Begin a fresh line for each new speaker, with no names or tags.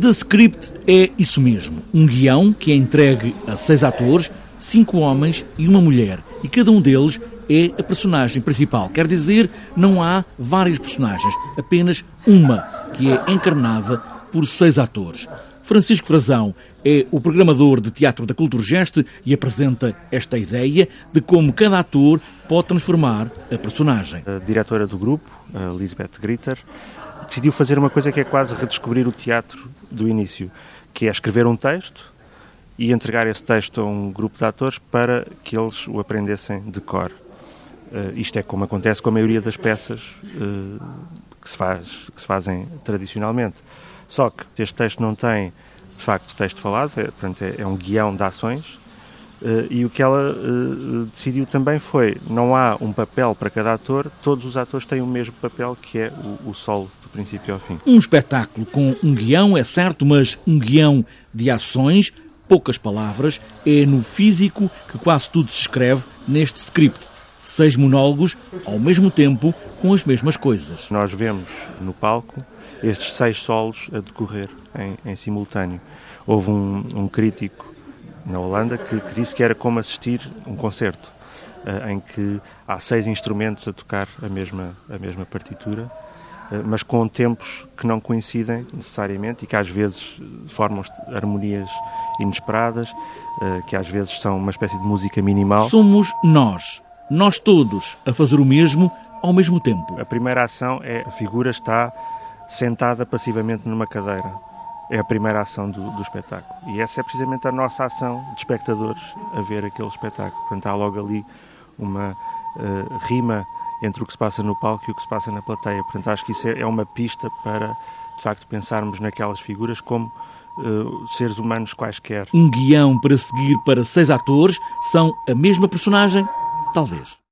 The Script é isso mesmo, um guião que é entregue a seis atores, cinco homens e uma mulher, e cada um deles é a personagem principal. Quer dizer, não há várias personagens, apenas uma, que é encarnada por seis atores. Francisco Frazão é o programador de Teatro da Culturgeste e apresenta esta ideia de como cada ator pode transformar a personagem.
A diretora do grupo, a Lisbeth Gritter, decidiu fazer uma coisa que é quase redescobrir o teatro do início, que é escrever um texto e entregar esse texto a um grupo de atores para que eles o aprendessem de cor. Uh, isto é como acontece com a maioria das peças uh, que, se faz, que se fazem tradicionalmente. Só que este texto não tem, de facto, texto falado, é, portanto, é, é um guião de ações. Uh, e o que ela uh, decidiu também foi: não há um papel para cada ator, todos os atores têm o mesmo papel, que é o, o solo, do princípio ao fim.
Um espetáculo com um guião, é certo, mas um guião de ações, poucas palavras, é no físico que quase tudo se escreve neste script. Seis monólogos, ao mesmo tempo, com as mesmas coisas.
Nós vemos no palco estes seis solos a decorrer em, em simultâneo. Houve um, um, crítico na Holanda que, que, disse que era como assistir um concerto, uh, em que há seis instrumentos a tocar a mesma, a mesma partitura, uh, mas com tempos que não coincidem necessariamente e que às vezes formam harmonias inesperadas, uh, que às vezes são uma espécie de música minimal.
Somos nós, nós todos, a fazer o mesmo ao mesmo tempo.
A primeira ação é a figura está sentada passivamente numa cadeira. É a primeira ação do, do, espetáculo. E essa é precisamente a nossa ação de espectadores a ver aquele espetáculo. Portanto, há logo ali uma uh, rima entre o que se passa no palco e o que se passa na plateia. Portanto, acho que isso é, é uma pista para, de facto, pensarmos naquelas figuras como uh, seres humanos quaisquer.
Um guião para seguir para seis atores são a mesma personagem? Talvez.